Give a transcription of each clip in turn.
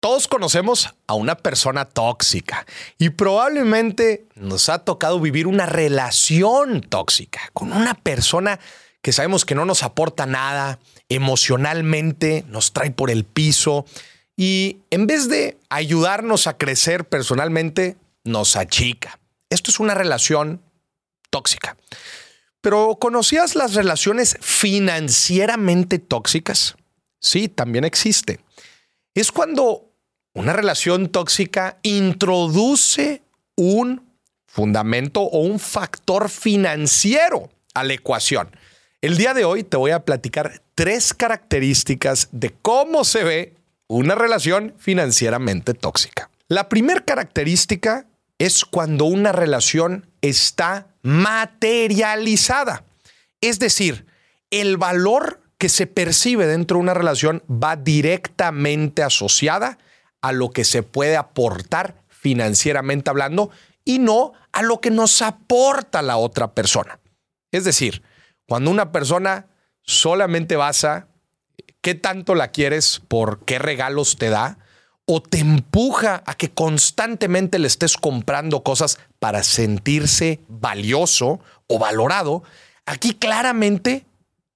Todos conocemos a una persona tóxica y probablemente nos ha tocado vivir una relación tóxica con una persona que sabemos que no nos aporta nada, emocionalmente nos trae por el piso y en vez de ayudarnos a crecer personalmente, nos achica. Esto es una relación tóxica. Pero ¿conocías las relaciones financieramente tóxicas? Sí, también existe. Es cuando una relación tóxica introduce un fundamento o un factor financiero a la ecuación. El día de hoy te voy a platicar tres características de cómo se ve una relación financieramente tóxica. La primera característica es cuando una relación está materializada. Es decir, el valor que se percibe dentro de una relación va directamente asociada a lo que se puede aportar financieramente hablando y no a lo que nos aporta la otra persona. Es decir, cuando una persona solamente basa qué tanto la quieres por qué regalos te da, o te empuja a que constantemente le estés comprando cosas para sentirse valioso o valorado, aquí claramente,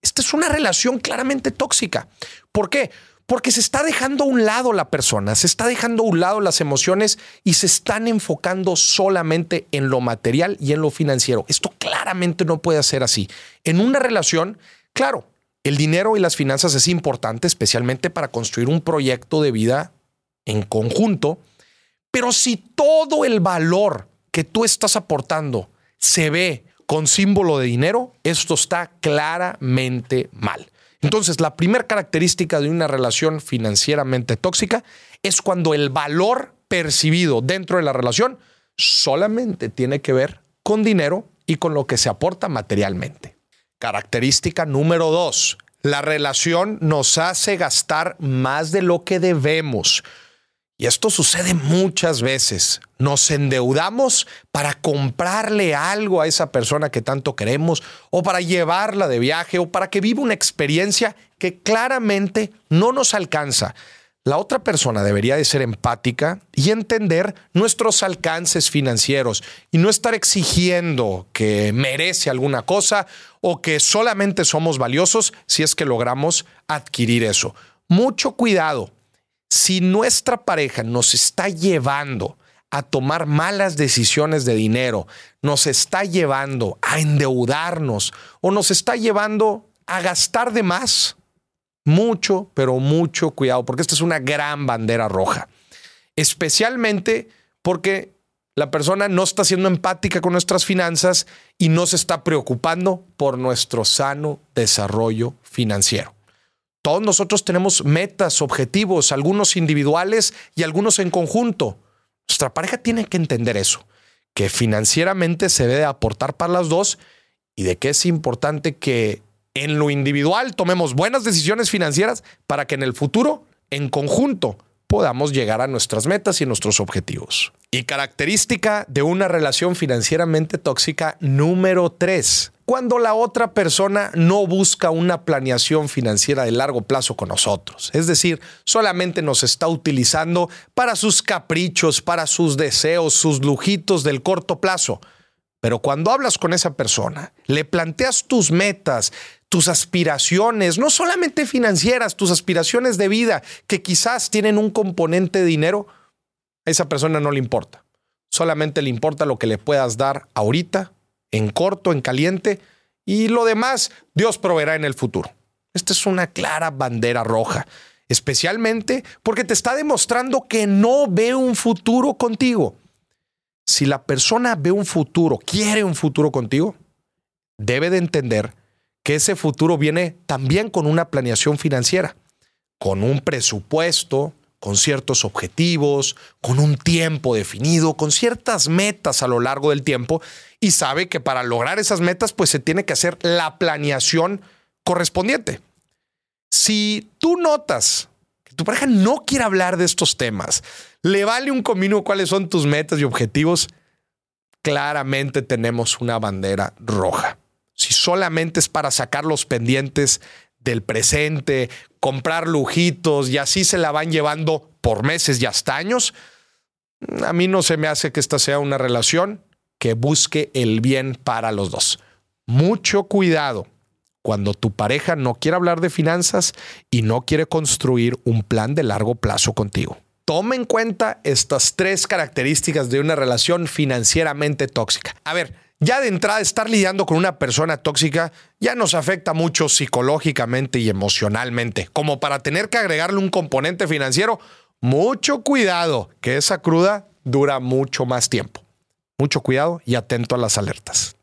esta es una relación claramente tóxica. ¿Por qué? Porque se está dejando a un lado la persona, se está dejando a un lado las emociones y se están enfocando solamente en lo material y en lo financiero. Esto claramente no puede ser así. En una relación, claro, el dinero y las finanzas es importante, especialmente para construir un proyecto de vida en conjunto, pero si todo el valor que tú estás aportando se ve con símbolo de dinero, esto está claramente mal. Entonces, la primera característica de una relación financieramente tóxica es cuando el valor percibido dentro de la relación solamente tiene que ver con dinero y con lo que se aporta materialmente. Característica número dos, la relación nos hace gastar más de lo que debemos. Y esto sucede muchas veces. Nos endeudamos para comprarle algo a esa persona que tanto queremos o para llevarla de viaje o para que viva una experiencia que claramente no nos alcanza. La otra persona debería de ser empática y entender nuestros alcances financieros y no estar exigiendo que merece alguna cosa o que solamente somos valiosos si es que logramos adquirir eso. Mucho cuidado si nuestra pareja nos está llevando a tomar malas decisiones de dinero, nos está llevando a endeudarnos o nos está llevando a gastar de más, mucho, pero mucho cuidado, porque esta es una gran bandera roja. Especialmente porque la persona no está siendo empática con nuestras finanzas y no se está preocupando por nuestro sano desarrollo financiero. Todos nosotros tenemos metas, objetivos, algunos individuales y algunos en conjunto. Nuestra pareja tiene que entender eso, que financieramente se debe aportar para las dos y de que es importante que en lo individual tomemos buenas decisiones financieras para que en el futuro, en conjunto, podamos llegar a nuestras metas y nuestros objetivos. Y característica de una relación financieramente tóxica número tres cuando la otra persona no busca una planeación financiera de largo plazo con nosotros. Es decir, solamente nos está utilizando para sus caprichos, para sus deseos, sus lujitos del corto plazo. Pero cuando hablas con esa persona, le planteas tus metas, tus aspiraciones, no solamente financieras, tus aspiraciones de vida, que quizás tienen un componente de dinero, a esa persona no le importa. Solamente le importa lo que le puedas dar ahorita en corto, en caliente, y lo demás Dios proveerá en el futuro. Esta es una clara bandera roja, especialmente porque te está demostrando que no ve un futuro contigo. Si la persona ve un futuro, quiere un futuro contigo, debe de entender que ese futuro viene también con una planeación financiera, con un presupuesto, con ciertos objetivos, con un tiempo definido, con ciertas metas a lo largo del tiempo y sabe que para lograr esas metas pues se tiene que hacer la planeación correspondiente. Si tú notas que tu pareja no quiere hablar de estos temas, le vale un comino cuáles son tus metas y objetivos, claramente tenemos una bandera roja. Si solamente es para sacar los pendientes del presente, comprar lujitos y así se la van llevando por meses y hasta años, a mí no se me hace que esta sea una relación que busque el bien para los dos. Mucho cuidado cuando tu pareja no quiere hablar de finanzas y no quiere construir un plan de largo plazo contigo. Toma en cuenta estas tres características de una relación financieramente tóxica. A ver, ya de entrada estar lidiando con una persona tóxica ya nos afecta mucho psicológicamente y emocionalmente, como para tener que agregarle un componente financiero. Mucho cuidado, que esa cruda dura mucho más tiempo. Mucho cuidado y atento a las alertas.